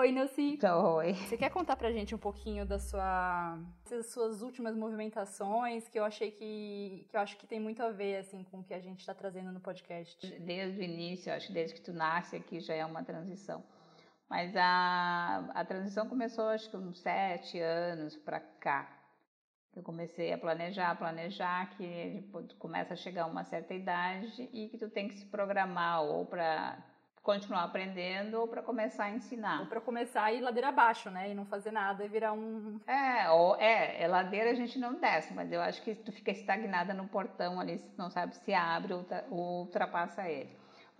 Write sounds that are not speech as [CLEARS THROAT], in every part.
Oi, Nelci. Oi. Você quer contar pra gente um pouquinho da sua, das suas últimas movimentações, que eu achei que, que eu acho que tem muito a ver assim com o que a gente está trazendo no podcast? Desde o início, acho que desde que tu nasce aqui já é uma transição. Mas a, a transição começou acho que uns sete anos para cá. Eu comecei a planejar, planejar que começa a chegar uma certa idade e que tu tem que se programar ou para continuar aprendendo ou para começar a ensinar. Ou para começar a ir ladeira abaixo, né? E não fazer nada e virar um. É, ou, é, é ladeira a gente não desce, mas eu acho que tu fica estagnada no portão ali, não sabe se abre ou, ou ultrapassa ele.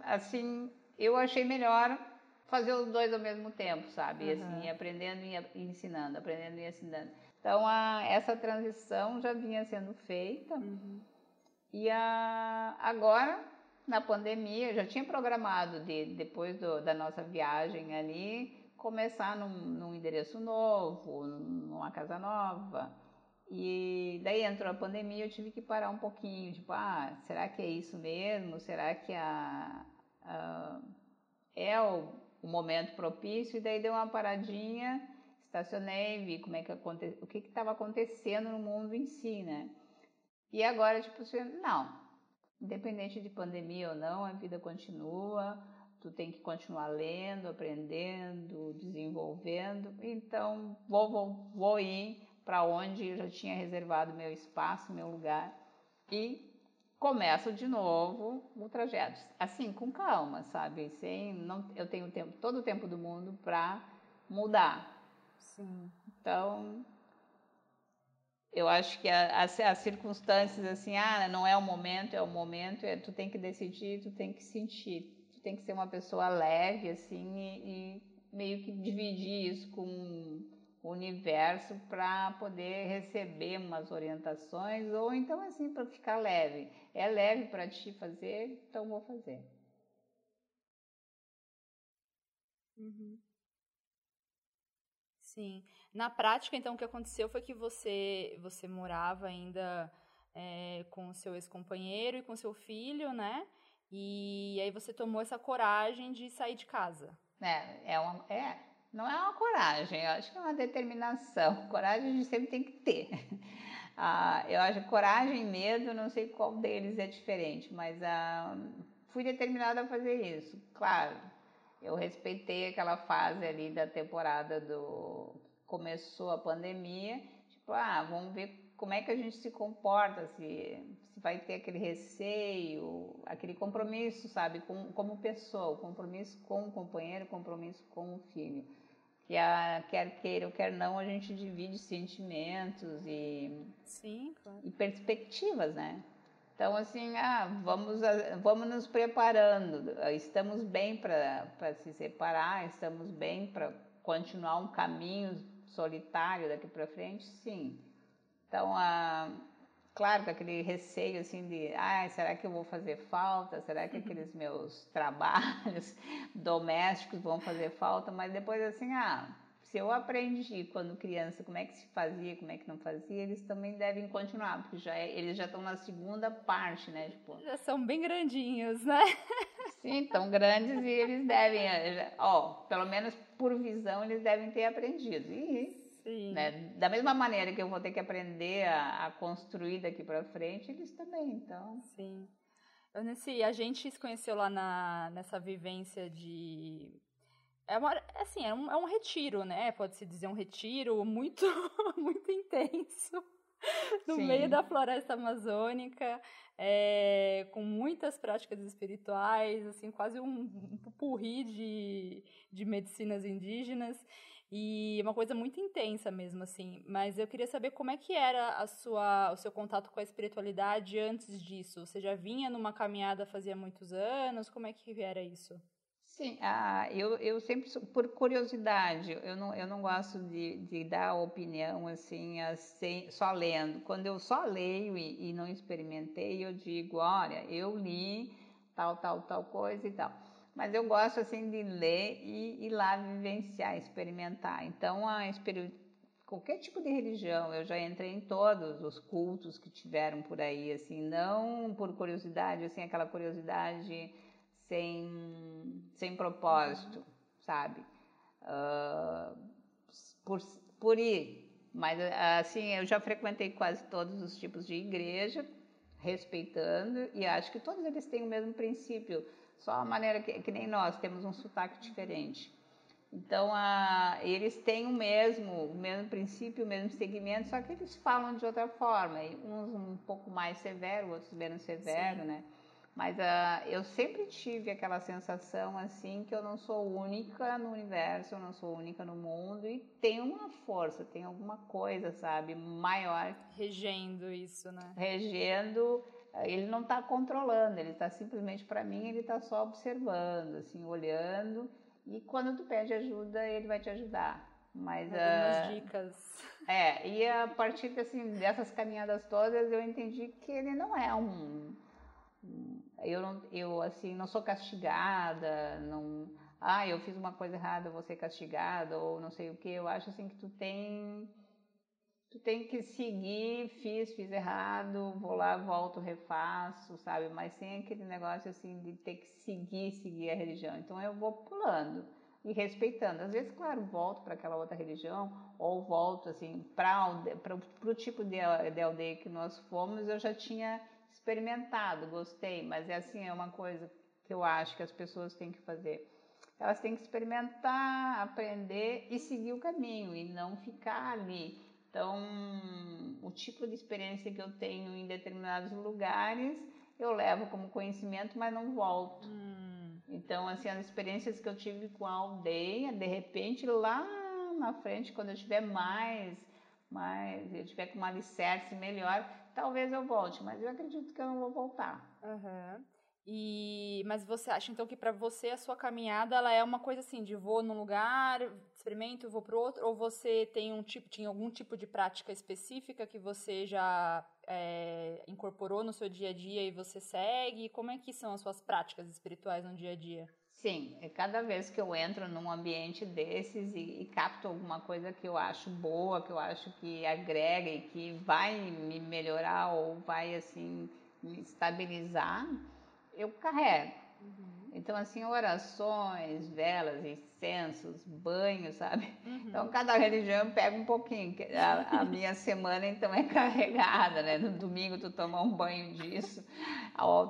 Assim, eu achei melhor fazer os dois ao mesmo tempo, sabe? Uhum. Assim, aprendendo e ensinando, aprendendo e ensinando. Então, a, essa transição já vinha sendo feita. Uhum. E a, agora na pandemia, eu já tinha programado de, depois do, da nossa viagem ali, começar num, num endereço novo, numa casa nova. E daí entrou a pandemia, eu tive que parar um pouquinho, tipo, ah, será que é isso mesmo? Será que a, a é o, o, momento propício? E daí deu uma paradinha, estacionei, vi como é que aconte, o que estava acontecendo no mundo em si, né? E agora, tipo assim, não, Independente de pandemia ou não, a vida continua, tu tem que continuar lendo, aprendendo, desenvolvendo. Então, vou, vou, vou ir para onde eu já tinha reservado meu espaço, meu lugar e começo de novo o trajeto. Assim, com calma, sabe? Sem, não, eu tenho tempo, todo o tempo do mundo para mudar. Sim. Então, eu acho que as, as circunstâncias assim, ah, não é o momento, é o momento, é, tu tem que decidir, tu tem que sentir, tu tem que ser uma pessoa leve assim e, e meio que dividir isso com o universo para poder receber umas orientações ou então assim para ficar leve. É leve para ti fazer, então vou fazer. Uhum. Sim. Na prática, então, o que aconteceu foi que você, você morava ainda é, com o seu ex-companheiro e com seu filho, né? E aí você tomou essa coragem de sair de casa. É, é, uma, é não é uma coragem, eu acho que é uma determinação. Coragem a gente sempre tem que ter. [LAUGHS] Ah, eu acho coragem e medo, não sei qual deles é diferente, mas ah, fui determinada a fazer isso. Claro, eu respeitei aquela fase ali da temporada do começou a pandemia, tipo, ah, vamos ver como é que a gente se comporta, se, se vai ter aquele receio, aquele compromisso, sabe, com, como pessoa, compromisso com o companheiro, compromisso com o filho. Que a, quer queira ou quer não, a gente divide sentimentos e, Sim, claro. e perspectivas, né? Então, assim, ah, vamos, vamos nos preparando, estamos bem para se separar, estamos bem para continuar um caminho solitário daqui para frente, sim. Então, ah, claro que aquele receio assim de, ah, será que eu vou fazer falta? Será que aqueles meus [LAUGHS] trabalhos domésticos vão fazer falta? Mas depois assim, ah, se eu aprendi quando criança como é que se fazia, como é que não fazia, eles também devem continuar, porque já é, eles já estão na segunda parte, né? Tipo, já são bem grandinhos, né? Sim, tão grandes e eles devem, eh, ó, pelo menos por visão, eles devem ter aprendido. E. Né, da mesma maneira que eu vou ter que aprender a, a construir daqui para frente, eles também, então. Sim. Nesse, a gente se conheceu lá na, nessa vivência de é uma, assim, é um, é um retiro, né? Pode-se dizer um retiro muito, [LAUGHS] muito intenso [LAUGHS] no Sim. meio da floresta amazônica, é, com muitas práticas espirituais, assim, quase um, um pupurri de, de medicinas indígenas e uma coisa muito intensa mesmo, assim. Mas eu queria saber como é que era a sua, o seu contato com a espiritualidade antes disso. Você já vinha numa caminhada fazia muitos anos? Como é que era isso? Sim, ah, eu, eu sempre, por curiosidade, eu não, eu não gosto de, de dar opinião assim, assim, só lendo. Quando eu só leio e, e não experimentei, eu digo, olha, eu li tal, tal, tal coisa e tal. Mas eu gosto assim de ler e ir lá vivenciar, experimentar. Então, a qualquer tipo de religião, eu já entrei em todos os cultos que tiveram por aí, assim, não por curiosidade, assim, aquela curiosidade sem, sem propósito, sabe? uh, por, por ir. Mas assim, eu já frequentei quase todos os tipos de igreja, respeitando, e acho que todos eles têm o mesmo princípio, só a maneira que, que nem nós, temos um sotaque diferente. Então, a, eles têm o mesmo, o mesmo princípio, o mesmo segmento, só que eles falam de outra forma. Uns um pouco mais severo, outros menos severo, Sim. né? Mas uh, eu sempre tive aquela sensação assim que eu não sou única no universo, eu não sou única no mundo e tem uma força, tem alguma coisa, sabe, maior. Regendo isso, né? Regendo. Ele não está controlando, ele está simplesmente para mim, ele está só observando, assim, olhando e quando tu pede ajuda, ele vai te ajudar. Mas Algumas uh, dicas. É, e a partir assim, dessas caminhadas todas, eu entendi que ele não é um, eu não, eu assim não sou castigada, não, ah, eu fiz uma coisa errada, vou ser castigada ou não sei o que. Eu acho assim que tu tem tu tem que seguir, fiz, fiz errado, vou lá, volto, refaço, sabe? Mas sem aquele negócio assim de ter que seguir, seguir a religião. Então eu vou pulando e respeitando. Às vezes, claro, volto para aquela outra religião ou volto assim para o tipo de, de aldeia que nós fomos, eu já tinha experimentado, gostei, mas é assim, é uma coisa que eu acho que as pessoas têm que fazer. Elas têm que experimentar, aprender e seguir o caminho e não ficar ali então, o tipo de experiência que eu tenho em determinados lugares, eu levo como conhecimento, mas não volto. Hum. Então, assim, as experiências que eu tive com a aldeia, de repente, lá na frente, quando eu tiver mais, mais eu tiver com uma alicerce melhor, talvez eu volte, mas eu acredito que eu não vou voltar. Uhum. E mas você acha então que para você a sua caminhada ela é uma coisa assim de vou num lugar, experimento, vou para outro, ou você tem um tipo, tinha algum tipo de prática específica que você já é, incorporou no seu dia a dia e você segue? Como é que são as suas práticas espirituais no dia a dia? Sim, é cada vez que eu entro num ambiente desses e, e, capto alguma coisa que eu acho boa, que eu acho que agrega e que vai me melhorar ou vai assim me estabilizar, eu carrego. Uhum. Então, assim, orações, velas, incensos, banhos, sabe? Uhum. Então, cada religião pega um pouquinho. A, a, minha semana, então, é [LAUGHS] carregada, né? No domingo, tu toma um banho disso.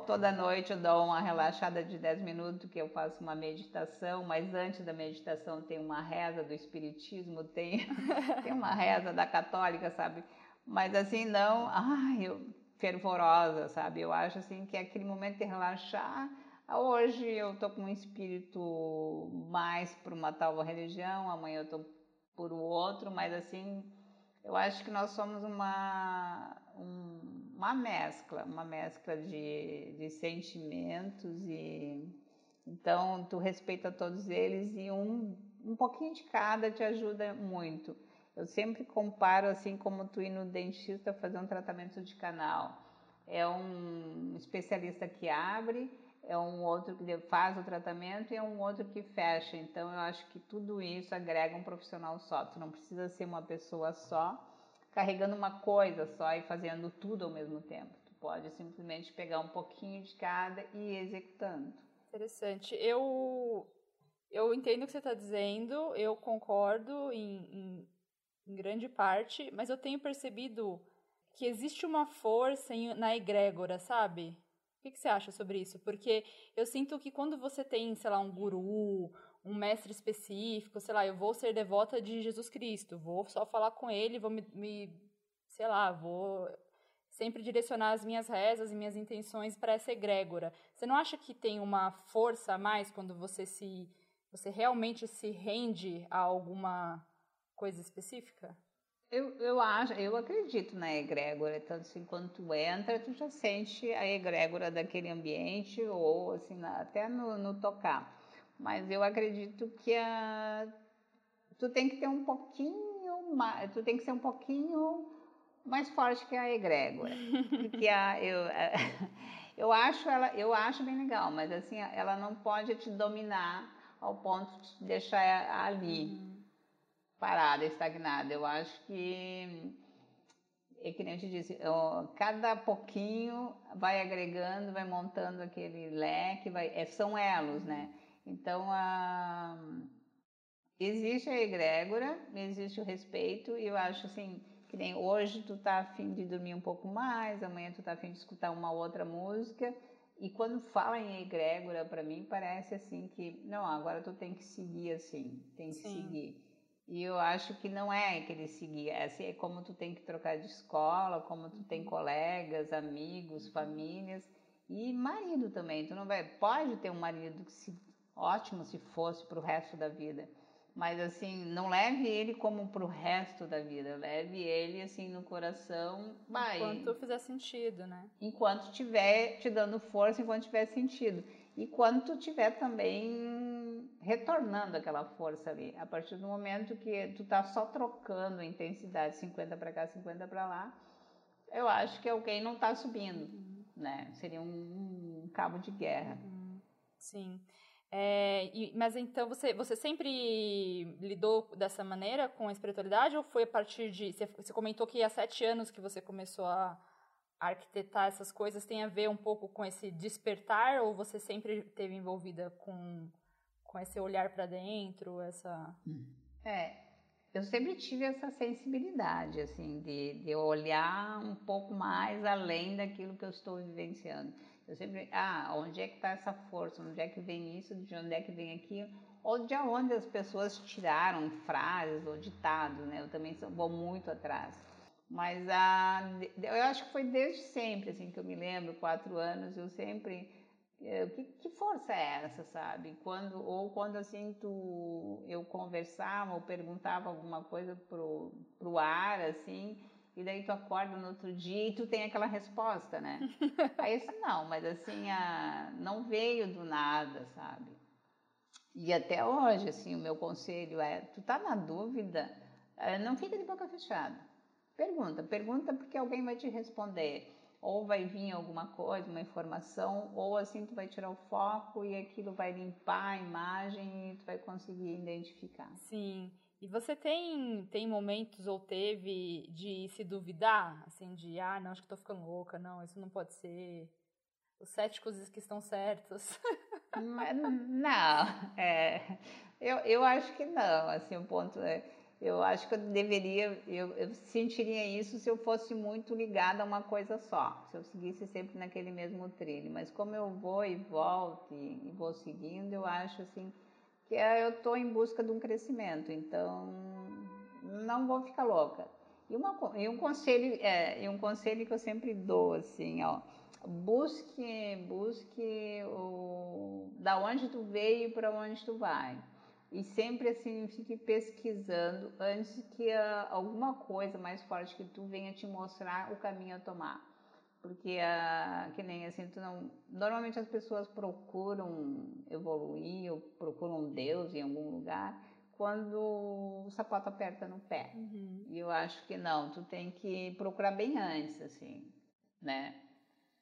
Toda noite eu dou uma relaxada de 10 minutos, que eu faço uma meditação, mas antes da meditação tem uma reza do Espiritismo, tem, [LAUGHS] tem uma reza da Católica, sabe? Mas, assim, não... Ai, eu fervorosa, sabe? Eu acho assim que é aquele momento de relaxar. Hoje eu tô com um espírito mais por uma tal religião, amanhã eu tô por outro, mas assim, eu acho que nós somos uma, um, uma mescla, uma mescla de, de sentimentos e então tu respeita todos eles e um, um pouquinho de cada te ajuda muito. Eu sempre comparo assim como tu ir no dentista fazer um tratamento de canal. É um especialista que abre, é um outro que faz o tratamento e é um outro que fecha. Então eu acho que tudo isso agrega um profissional só. Tu não precisa ser uma pessoa só carregando uma coisa só e fazendo tudo ao mesmo tempo. Tu pode simplesmente pegar um pouquinho de cada e ir executando. Interessante. Eu eu entendo o que você está dizendo, eu concordo em, em em grande parte, mas eu tenho percebido que existe uma força em, na egrégora, sabe? O que, que, você acha sobre isso? Porque eu sinto que quando você tem, sei lá, um guru, um mestre específico, sei lá, eu vou ser devota de Jesus Cristo, vou só falar com ele, vou me, me sei lá, vou sempre direcionar as minhas rezas e minhas intenções para essa egrégora. Você não acha que tem uma força a mais quando você se você realmente se rende a alguma coisa específica? Eu, eu acho, eu acredito na egrégora, tanto assim, quando tu entra, tu já sente a egrégora daquele ambiente, ou assim, até no, no tocar. Mas eu acredito que a, tu tem que ter um pouquinho mais, tu tem que ser um pouquinho mais forte que a egrégora. Porque a, eu, a, [LAUGHS] eu, acho ela, eu acho bem legal, mas assim, ela não pode te dominar ao ponto de te deixar ali. Uhum parada, estagnada. Eu acho que, é que nem eu te disse, cada pouquinho vai agregando, vai montando aquele leque, vai, é, são elos, né? Então, a, existe a egrégora, existe o respeito, e eu acho assim, que nem hoje tu tá afim de dormir um pouco mais, amanhã tu tá afim de escutar uma outra música, e quando fala em egrégora, para mim parece assim que, não, agora tu tem que seguir assim, tem que Sim. seguir. E eu acho que não é aquele seguir, é, assim, é como tu tem que trocar de escola, como tu tem colegas, amigos, famílias e marido também. Tu não vai, pode ter um marido que se, ótimo se fosse para o resto da vida, mas assim não leve ele como para o resto da vida, leve ele assim no coração. Vai, enquanto fizer sentido, né? Enquanto tiver te dando força, enquanto tiver sentido e quando tu tiver também retornando aquela força ali. A partir do momento que tu tá só trocando a intensidade 50 para cá, 50 para lá, eu acho que alguém não tá subindo, uhum. né? Seria um, um, cabo de guerra. Uhum. Sim. É, e, mas então você, você sempre lidou dessa maneira com a espiritualidade ou foi a partir de. Você, você comentou que há sete anos que você começou a, arquitetar essas coisas tem a ver um pouco com esse despertar ou você sempre teve envolvida com, com esse olhar para dentro, essa É, eu sempre tive essa sensibilidade assim de, de olhar um pouco mais além daquilo que eu estou vivenciando. Eu sempre, ah, onde é que está essa força? Onde é que vem isso? De onde é que vem aquilo? Ou de onde as pessoas tiraram frases ou ditados, né? Eu também vou muito atrás. Mas a, eu acho que foi desde sempre, assim, que eu me lembro, quatro anos, eu sempre eh, que, que, força é essa, sabe? Quando ou quando assim tu eu conversava ou perguntava alguma coisa pro pro ar assim, e daí tu acorda no outro dia e tu tem aquela resposta, né? [LAUGHS] Aí assim, não, mas assim, a, não veio do nada, sabe? E até hoje, assim, o meu conselho é, tu tá na dúvida, eh, não fica de boca fechada Pergunta, pergunta porque alguém vai te responder. Ou vai vir alguma coisa, uma informação, ou assim tu vai tirar o foco e aquilo vai limpar a imagem e tu vai conseguir identificar. Sim. E você tem, tem momentos ou teve de se duvidar, assim, de ah, não, acho que tô ficando louca, não, isso não pode ser. Os céticos que estão certos. não, é, eu, eu acho que não, assim, o ponto é eu acho que eu deveria, eu, eu, sentiria isso se eu fosse muito ligada a uma coisa só, se eu seguisse sempre naquele mesmo trilho. Mas como eu vou e volto e, e vou seguindo, eu acho assim que eu estou em busca de um crescimento, então não vou ficar louca. E, uma, e um conselho, é, e um conselho que eu sempre dou assim, ó, busque, busque o, da onde tu veio para onde tu vai e sempre assim fique pesquisando antes que a, alguma coisa mais forte que tu venha te mostrar o caminho a tomar porque a, que nem assim tu não normalmente as pessoas procuram evoluir ou procuram Deus em algum lugar quando o sapato aperta no pé uhum. e eu acho que não tu tem que procurar bem antes assim né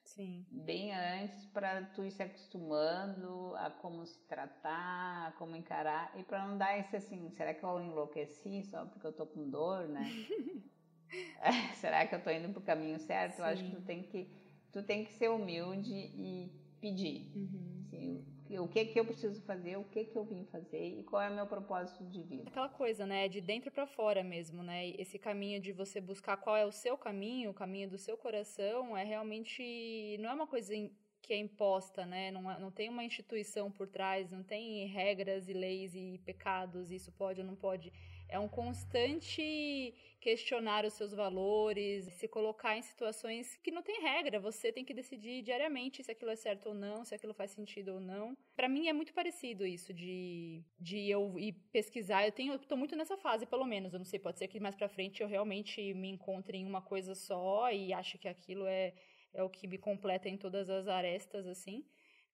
Sim. Bem antes para tu ir se acostumando a como se tratar, a como encarar e para não dar esse assim, será que eu enlouqueci só porque eu tô com dor, né? [LAUGHS] [LAUGHS] será que eu tô indo pro caminho certo? Sim. Eu acho que tu tem que tu tem que ser humilde e pedir. Uhum. Assim, o que que eu preciso fazer, o que que eu vim fazer e qual é o meu propósito de vida. Aquela coisa, né, de dentro para fora mesmo, né? Esse caminho de você buscar qual é o seu caminho, o caminho do seu coração, é realmente não é uma coisa que é imposta, né? Não, é, não tem uma instituição por trás, não tem regras e leis e pecados, isso pode ou não pode é um constante questionar os seus valores, se colocar em situações que não tem regra, você tem que decidir diariamente se aquilo é certo ou não, se aquilo faz sentido ou não. Para mim é muito parecido isso de, de eu ir pesquisar. Eu tenho, tô muito nessa fase, pelo menos. Eu não sei, pode ser que mais para frente eu realmente me encontre em uma coisa só e ache que aquilo é é o que me completa em todas as arestas assim.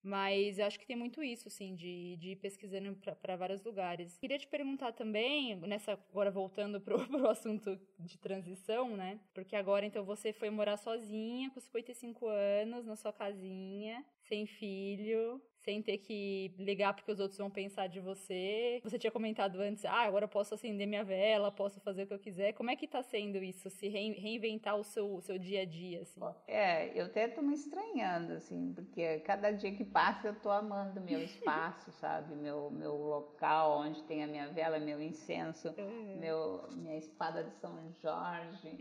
Mas eu acho que tem muito isso, assim, de, de ir pesquisando para vários lugares. Queria te perguntar também, nessa agora voltando pro, [LAUGHS] pro assunto de transição, né? Porque agora, então, você foi morar sozinha, com 55 anos, na sua casinha, sem filho, sem ter que ligar porque os outros vão pensar de você. Você tinha comentado antes, ah, agora eu posso acender minha vela, posso fazer o que eu quiser. Como é que tá sendo isso, se reinventar o seu, o seu dia a dia, assim? É, eu até tô me estranhando, assim, porque cada dia que passa eu tô amando meu [LAUGHS] espaço, sabe? Meu, meu local onde tem a minha vela, meu incenso, uhum. meu, minha espada de São Jorge.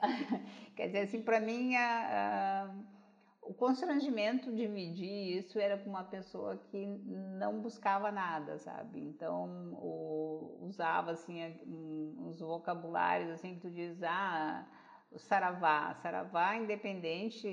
[LAUGHS] Quer dizer, assim, para mim, a, a o constrangimento de dividir isso era com uma pessoa que não buscava nada, sabe? Então, o, usava assim uns vocabulários assim que tu diz, ah, saravá, saravá independente,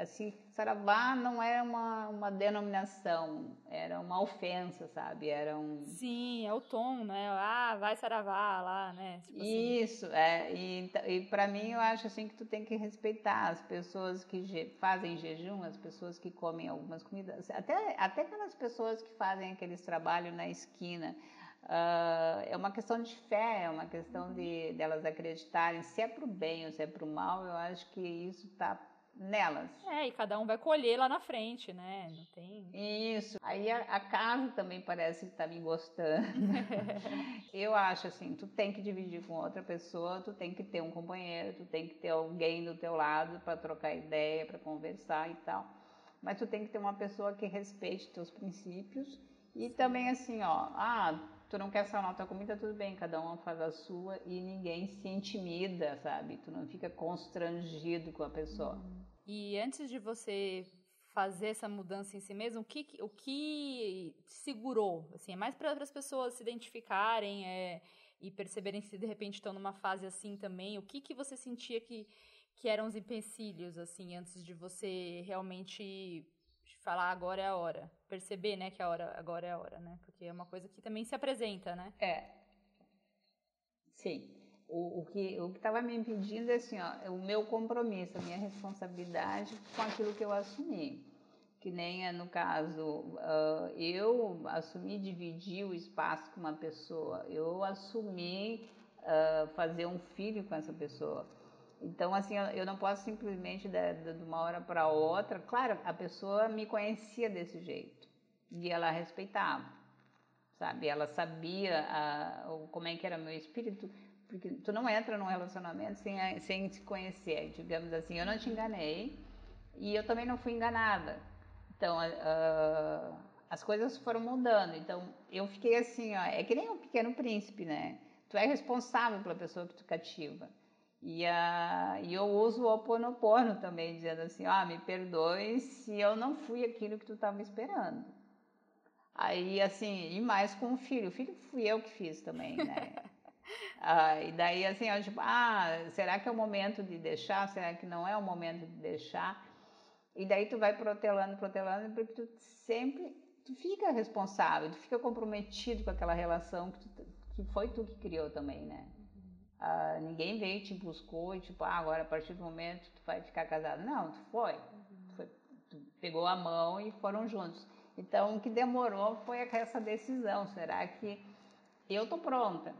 assim, saravá não era uma, uma denominação, era uma ofensa, sabe? Era um... Sim, é o tom, né? Ah, vai saravá lá, né? Tipo assim. Isso, é. E, e para mim eu acho assim que tu tem que respeitar as pessoas que je, fazem jejum, as pessoas que comem algumas comidas, até, até aquelas pessoas que fazem aqueles trabalhos na esquina. Uh, é uma questão de fé, é uma questão de delas de acreditarem se é para o bem ou se é para o mal. Eu acho que isso está nelas. É, e cada um vai colher lá na frente, né? Não tem. Isso. Aí a, a casa também parece que tá me gostando. [LAUGHS] eu acho assim, tu tem que dividir com outra pessoa, tu tem que ter um companheiro, tu tem que ter alguém do teu lado para trocar ideia, para conversar e tal. Mas tu tem que ter uma pessoa que respeite teus princípios e Sim. também assim, ó, ah, tu não quer sanar tua comida, tudo bem, cada um faz a sua e ninguém se intimida, sabe? Tu não fica constrangido com a pessoa. Uhum. E antes de você fazer essa mudança em si mesmo, o que, o que segurou? Assim, é mais para as pessoas se identificarem é, e perceberem se de repente estão numa fase assim também. O que, que você sentia que, que eram os empecilhos, assim, antes de você realmente falar agora é a hora? Perceber, né, que a hora, agora é a hora, né? Porque é uma coisa que também se apresenta, né? É. Sim o, o que o estava me impedindo é assim, ó, o meu compromisso, a minha responsabilidade com aquilo que eu assumi. Que nem é no caso, uh, eu assumi dividir o espaço com uma pessoa, eu assumi uh, fazer um filho com essa pessoa. Então, assim, eu, não posso simplesmente de, de uma hora para outra. Claro, a pessoa me conhecia desse jeito e ela respeitava, sabe? Ela sabia uh, como é que era meu espírito porque tu não entra num relacionamento sem, sem se conhecer, digamos assim. Eu não te enganei e eu também não fui enganada. Então, uh, as coisas foram mudando. Então, eu fiquei assim, ó, é que nem um pequeno príncipe, né? Tu é responsável pela pessoa que tu cativa. E, uh, e eu uso o oponopono também, dizendo assim, ó, me perdoe se eu não fui aquilo que tu estava esperando. Aí, assim, e mais com o filho. O filho fui eu que fiz também, né? [LAUGHS] Ah, e daí, assim, eu, tipo, ah, será que é o momento de deixar? Será que não é o momento de deixar? E daí tu vai protelando, protelando, porque tu sempre, tu fica responsável, tu fica comprometido com aquela relação que, tu, que foi tu que criou também, né? Ah, ninguém veio te buscou e tipo, ah, agora a partir do momento tu vai ficar casado. Não, tu foi. Tu, foi, tu pegou a mão e foram juntos. Então, o que demorou foi essa decisão. Será que eu tô pronta?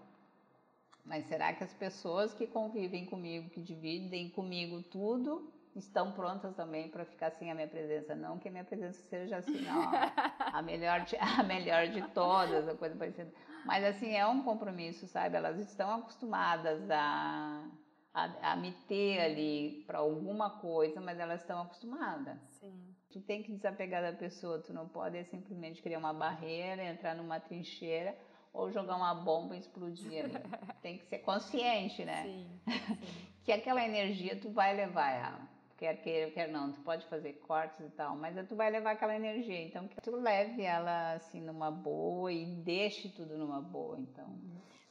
Mas será que as pessoas que convivem comigo, que dividem comigo tudo, estão prontas também para ficar sem a minha presença? Não que a minha presença seja assim, não, [LAUGHS] a melhor de, a melhor de todas, a coisa parecida. Mas assim, é um compromisso, sabe? Elas estão acostumadas a, a, a me ter ali para alguma coisa, mas elas estão acostumadas. Sim. Tu tem que desapegar da pessoa, tu não pode simplesmente criar uma barreira, entrar numa trincheira ou jogar uma bomba e explodir ali. [LAUGHS] Tem que ser consciente, né? Sim, sim. [LAUGHS] que aquela energia tu vai levar ela. Quer queira, quer não, tu pode fazer cortes e tal, mas tu vai levar aquela energia. Então, que tu leve ela assim numa boa e deixe tudo numa boa, então.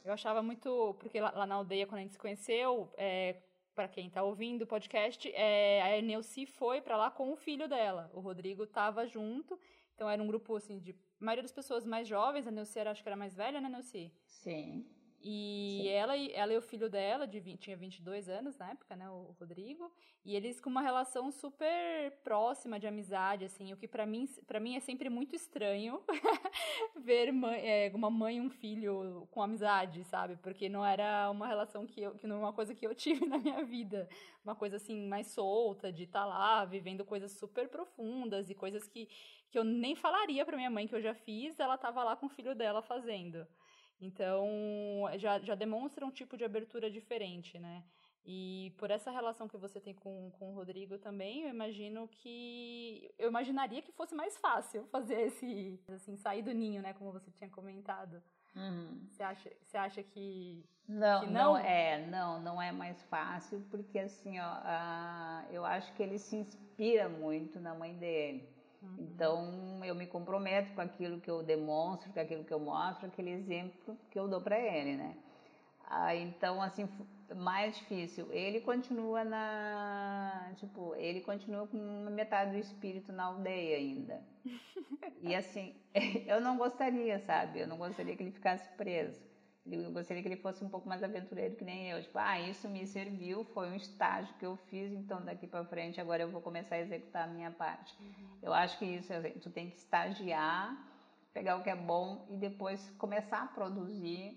Eu achava muito, porque lá, lá na aldeia, quando a gente se conheceu, é, para quem está ouvindo o podcast, é, a Neuci foi para lá com o filho dela. O Rodrigo estava junto, então era um grupo assim de a maioria das pessoas mais jovens, a Neuci era, acho que era mais velha, né, Neuci? Sim. E ela, ela e o filho dela, de 20, tinha 22 anos na época, né, o Rodrigo, e eles com uma relação super próxima de amizade, assim, o que para mim, para mim é sempre muito estranho [LAUGHS] ver mãe, é, uma mãe e um filho com amizade, sabe? Porque não era uma relação que eu, que não é uma coisa que eu [LAUGHS] tive na minha vida, uma coisa assim mais solta, de estar tá lá vivendo coisas super profundas e coisas que, que eu nem falaria para minha mãe que eu já fiz, ela tava lá com o filho dela fazendo. Então, já, já demonstra um tipo de abertura diferente, né? E por essa relação que você tem com, com o Rodrigo também, eu imagino que. Eu imaginaria que fosse mais fácil fazer esse. Assim, sair do ninho, né? Como você tinha comentado. Uhum. Você, acha, você acha que. Não, que não? não é, não, não é mais fácil, porque assim, ó, uh, eu acho que ele se inspira muito na mãe dele. Uhum. Então, eu me comprometo com aquilo que eu demonstro, com aquilo que eu mostro, aquele exemplo que eu dou para ele, né? Ah, então, assim, mais difícil. Ele continua na. Tipo, ele continua com metade do espírito na aldeia ainda. [LAUGHS] E assim, [LAUGHS] eu não gostaria, sabe? Eu não gostaria que ele ficasse preso. Eu gostaria que ele fosse um pouco mais aventureiro que nem eu. Tipo, ah, isso me serviu, foi um estágio que eu fiz, então daqui para frente agora eu vou começar a executar a minha parte. Uhum. Eu acho que isso, assim, tu tem que estagiar, pegar o que é bom e depois começar a produzir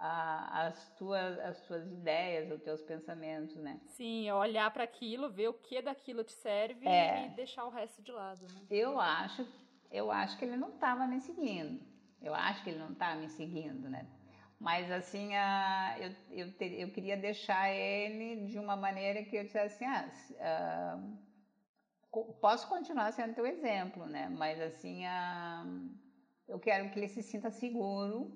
as, tuas, as tuas ideias, os teus pensamentos, né? Sim, olhar para aquilo, ver o que daquilo te serve é. e deixar o resto de lado. Né? Eu acho, eu acho que ele não estava me seguindo. Eu acho que ele não estava me seguindo, né? Mas assim, a, eu, eu, ter, eu queria deixar ele de uma maneira que eu dissesse assim, ah, posso continuar sendo teu exemplo, né? Mas assim, eu quero que ele se sinta seguro,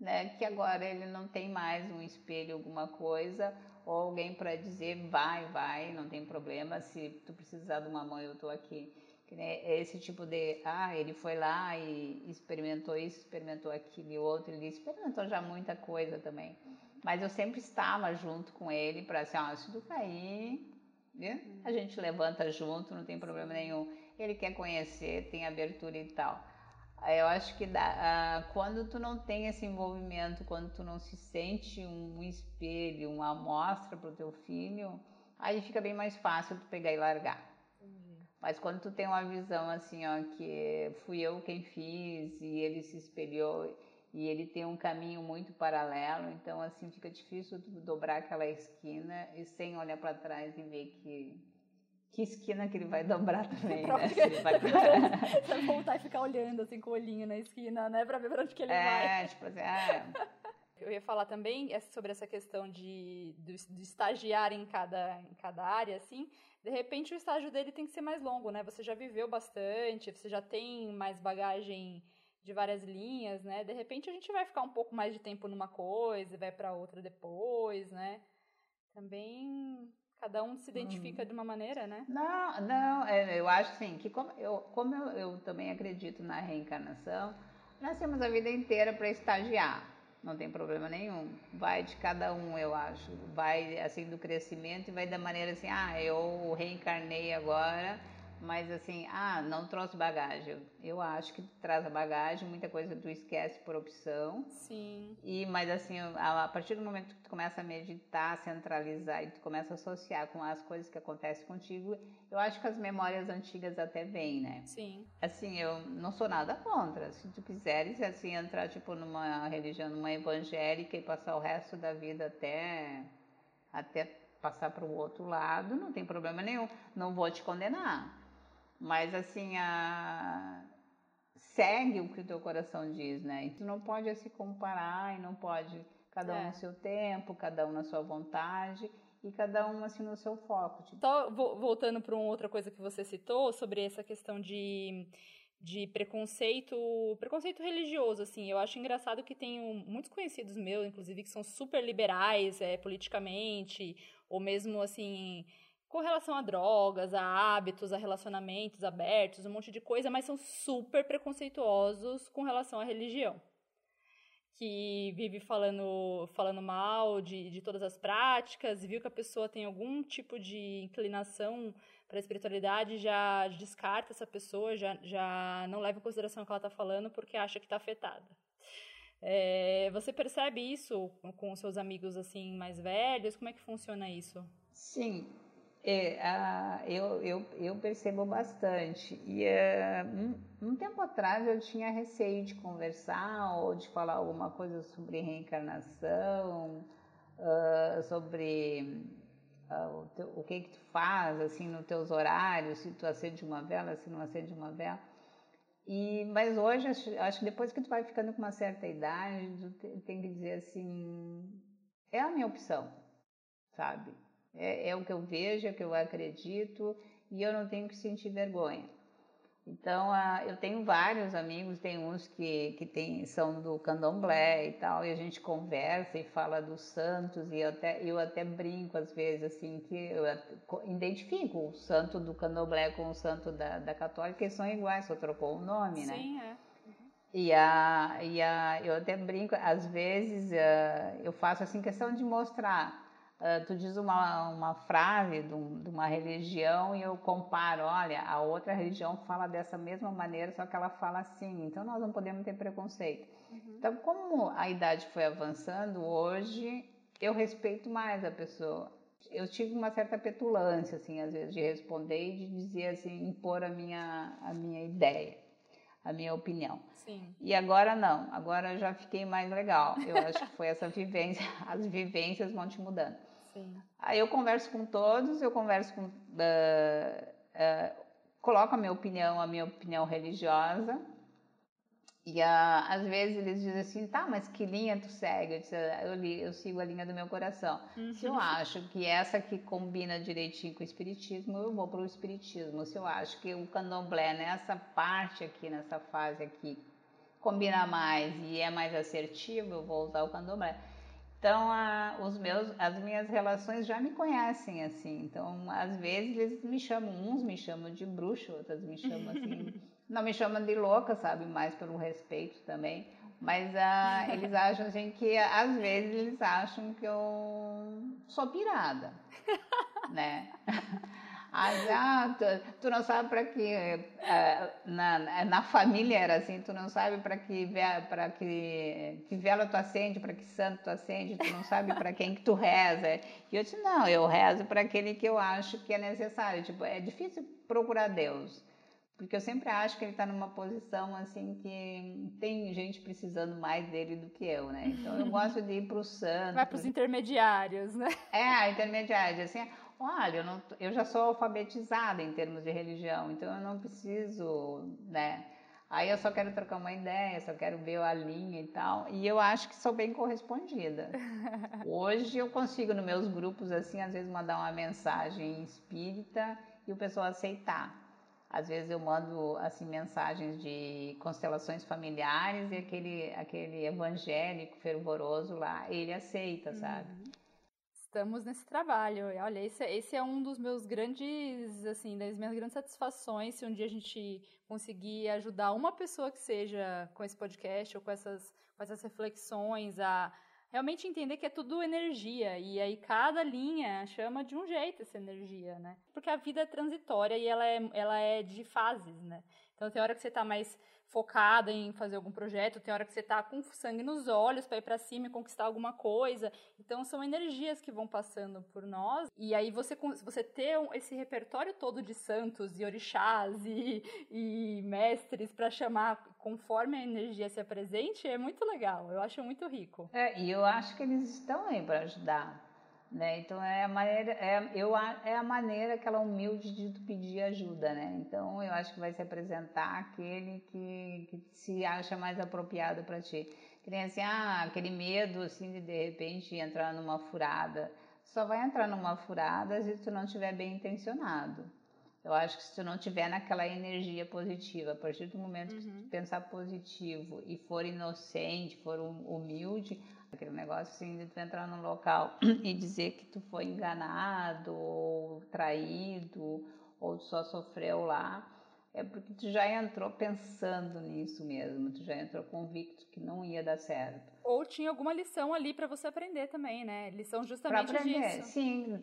né? Que agora ele não tem mais um espelho, alguma coisa, ou alguém para dizer vai, vai, não tem problema. Se tu precisar de uma mãe, eu estou aqui. É esse tipo de, ah, ele foi lá e experimentou isso, experimentou aquilo e outro, ele experimentou já muita coisa também. Mas eu sempre estava junto com ele para assim, ah, se tu cair, né? a gente levanta junto, não tem problema nenhum. Ele quer conhecer, tem abertura e tal. Eu acho que dá, ah, quando tu não tem esse envolvimento, quando tu não se sente um espelho, uma amostra para o teu filho, aí fica bem mais fácil tu pegar e largar. Mas quando tu tem uma visão assim, ó, que fui eu quem fiz e ele se espelhou e ele tem um caminho muito paralelo, então assim fica difícil tu dobrar aquela esquina e sem olhar para trás e ver que que esquina que ele vai dobrar [LAUGHS] também, né? Se ele vai... [LAUGHS] Você voltar e ficar olhando assim com o olhinho na esquina, né, para ver para onde que ele é, vai. É, tipo assim, é. [LAUGHS] Eu ia falar também sobre essa questão de, de, de estagiar em cada, em cada área, assim. De repente, o estágio dele tem que ser mais longo, né? Você já viveu bastante, você já tem mais bagagem de várias linhas, né? De repente, a gente vai ficar um pouco mais de tempo numa coisa e vai para outra depois, né? Também cada um se identifica hum. de uma maneira, né? Não, não, é, eu acho assim que como eu, como eu, eu também acredito na reencarnação, nós temos a vida inteira para estagiar não tem problema nenhum. Vai de cada um, eu acho. Vai assim do crescimento e vai da maneira assim, ah, eu reencarnei agora mas assim, ah, não trouxe bagagem. Eu acho que traz a bagagem, muita coisa tu esquece por opção. Sim. E mas assim, a, partir do momento que tu começa a meditar, centralizar e tu começa a associar com as coisas que acontecem contigo, eu acho que as memórias antigas até vêm, né? Sim. Assim, eu não sou nada contra. Se tu quiseres assim entrar tipo numa religião, numa evangélica e passar o resto da vida até até passar para o outro lado, não tem problema nenhum. Não vou te condenar. Mas assim, a... segue o que o teu coração diz, né? E tu não pode se comparar e não pode cada um é. no seu tempo, cada um na sua vontade e cada um assim no seu foco. Tipo. Só voltando para uma outra coisa que você citou sobre essa questão de de preconceito, preconceito religioso, assim. Eu acho engraçado que tenho muitos conhecidos meus, inclusive, que são super liberais é, politicamente, ou mesmo, assim, com relação a drogas, a hábitos, a relacionamentos abertos, um monte de coisa, mas são super preconceituosos com relação à religião. Que vive falando, falando mal de, de todas as práticas, viu que a pessoa tem algum tipo de inclinação para a espiritualidade, já descarta essa pessoa, já, já não leva em consideração o que ela está falando porque acha que está afetada. É, você percebe isso com seus amigos assim mais velhos? Como é que funciona isso? Sim, é, a, eu, eu, eu percebo bastante. E é, um, um, tempo atrás eu tinha receio de conversar ou de falar alguma coisa sobre reencarnação, uh, sobre uh, o, teu, o, que que tu faz assim nos teus horários, se tu acende uma vela, se não acende uma vela. E, mas hoje, acho, acho que depois que tu vai ficando com uma certa idade, tu tem que dizer assim, é a minha opção, sabe? É, é o que eu vejo, é o que eu acredito e eu não tenho que sentir vergonha. Então, eu tenho vários amigos, tem uns que, que tem, são do candomblé e tal, e a gente conversa e fala dos santos, e eu até, eu até brinco às vezes, assim, que eu identifico o santo do candomblé com o santo da, da católica, eles são iguais, só trocou o nome, né? Sim, é. E, a, e a, eu até brinco, às vezes uh, eu faço assim questão de mostrar Uh, tu diz uma, uma frase de, um, de, uma religião e eu comparo, olha, a outra religião fala dessa mesma maneira, só que ela fala assim, então nós não podemos ter preconceito. Uhum. Então, como a idade foi avançando, hoje eu respeito mais a pessoa. Eu tive uma certa petulância, assim, às vezes, de responder e de dizer, assim, impor a minha, a minha ideia, a minha opinião. Sim. E agora não, agora eu já fiquei mais legal. Eu acho que foi essa vivência, [LAUGHS] as vivências vão te mudando. Sim. Aí eu converso com todos, eu converso com. Uh, uh, coloco a minha opinião, a minha opinião religiosa. E uh, às vezes eles dizem assim, tá, mas que linha tu segue? Eu, disse, eu, li, eu sigo a linha do meu coração. Uhum. Se eu acho que essa que combina direitinho com o espiritismo, eu vou para o espiritismo. Se eu acho que o candomblé nessa parte aqui, nessa fase aqui, combina mais e é mais assertivo, eu vou usar o candomblé. Então, a, os meus, as minhas relações já me conhecem assim. Então, às vezes eles me chamam, uns me chamam de bruxo, outros me chamam assim. [LAUGHS] não me chamam de louca, sabe? Mais pelo respeito também. Mas ah, eles acham assim que às vezes eles acham que eu sou pirada, né? [LAUGHS] Ah, tu, tu, não sabe para que eh, na, na família era assim, tu não sabe para que para que, que vela tu acende, para que santo tu acende, tu não sabe para quem que tu reza. E eu disse não, eu rezo para aquele que eu acho que é necessário. Tipo, é difícil procurar Deus. Porque eu sempre acho que ele está numa posição assim que tem gente precisando mais dele do que eu, né? Então eu [LAUGHS] gosto de ir para o santo. Vai para os intermediários, né? É, intermediários. Assim, olha, eu, não, eu já sou alfabetizada em termos de religião, então eu não preciso, né? Aí eu só quero trocar uma ideia, só quero ver a linha e tal. E eu acho que sou bem correspondida. [LAUGHS] Hoje eu consigo, nos meus grupos, assim, às vezes mandar uma mensagem espírita e o pessoal aceitar. Às vezes eu mando, assim, mensagens de constelações familiares e aquele, aquele evangélico fervoroso lá, ele aceita, sabe? Uhum estamos nesse trabalho. Olha, esse, esse é um dos meus grandes, assim, das minhas grandes satisfações, se um dia a gente conseguir ajudar uma pessoa que seja com esse podcast ou com essas, com essas reflexões a realmente entender que é tudo energia e aí cada linha chama de um jeito essa energia, né? Porque a vida é transitória e ela é, ela é de fases, né? Então tem hora que você está mais focada em fazer algum projeto, tem hora que você está com sangue nos olhos para ir para cima e conquistar alguma coisa. Então são energias que vão passando por nós. E aí você você ter esse repertório todo de santos e orixás e, e mestres para chamar conforme a energia se apresente é muito legal. Eu acho muito rico. É, e eu acho que eles estão aí para ajudar. Né? Então é a maneira, é, eu, é a maneira aquela humilde de pedir ajuda, né? Então eu acho que vai se apresentar aquele que, que se acha mais apropriado para ti. Que nem assim, ah, aquele medo assim de de repente entrar numa furada. Só vai entrar numa furada se tu não estiver bem intencionado. Eu acho que se tu não tiver naquela energia positiva, a partir do momento uhum. que tu pensar positivo e for inocente, for humilde, Aquele negócio assim de tu entrar num local [CLEARS THROAT] e dizer que tu foi enganado ou traído ou só sofreu lá, é porque tu já entrou pensando nisso mesmo, tu já entrou convicto que não ia dar certo. Ou tinha alguma lição ali para você aprender também, né? Lição justamente pra aprender, disso. Sim,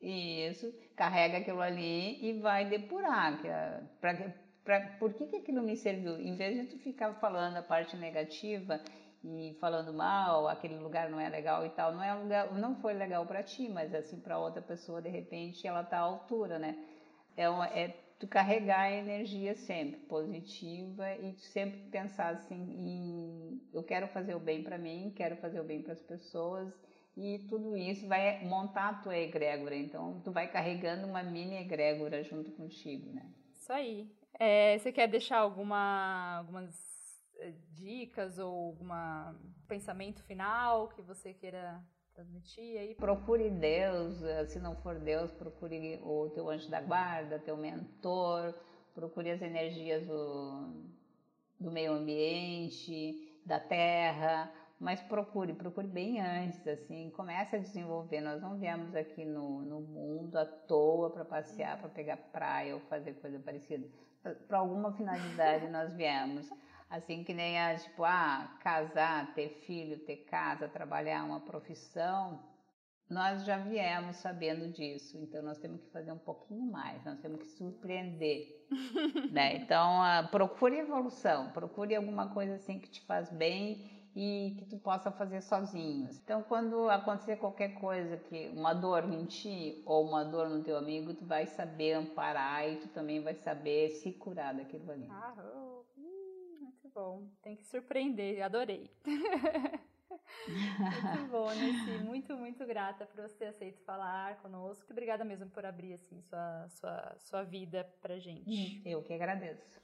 isso, carrega aquilo ali e vai depurar. Pra, pra, por que, que aquilo me serviu? Em vez de tu ficar falando a parte negativa e falando mal, aquele lugar não é legal e tal, não é um lugar, não foi legal para ti, mas assim para outra pessoa de repente ela tá à altura, né? É, uma, é tu carregar a energia sempre positiva e sempre pensar assim em eu quero fazer o bem para mim, quero fazer o bem para as pessoas e tudo isso vai montar a tua egrégora. Então tu vai carregando uma mini egrégora junto contigo, né? Isso aí. É, você quer deixar alguma algumas dicas ou algum pensamento final que você queira transmitir aí? Procure Deus, eh, se não for Deus, procure o teu anjo da guarda, teu mentor, procure as energias do, do meio ambiente, da terra, mas procure, procure bem antes, assim, comece a desenvolver. Nós não viemos aqui no, no mundo à toa para passear, para pegar praia ou fazer coisa parecida. Para alguma finalidade [LAUGHS] nós viemos. Assim que nem a, tipo, ah, casar, ter filho, ter casa, trabalhar uma profissão, nós já viemos sabendo disso, então nós temos que fazer um pouquinho mais, nós temos que surpreender, [LAUGHS] né? Então, uh, procure evolução, procure alguma coisa assim que te faz bem e que tu possa fazer sozinho. Então, quando acontecer qualquer coisa, que uma dor em ti ou uma dor no teu amigo, tu vai saber amparar e tu também vai saber se curar daquilo ali. Ah, bom. Tem que surpreender, adorei. [LAUGHS] muito bom, Nessi. Muito, muito grata por você ter aceito falar conosco. Obrigada mesmo por abrir assim sua, sua, sua vida pra gente. Eu que agradeço.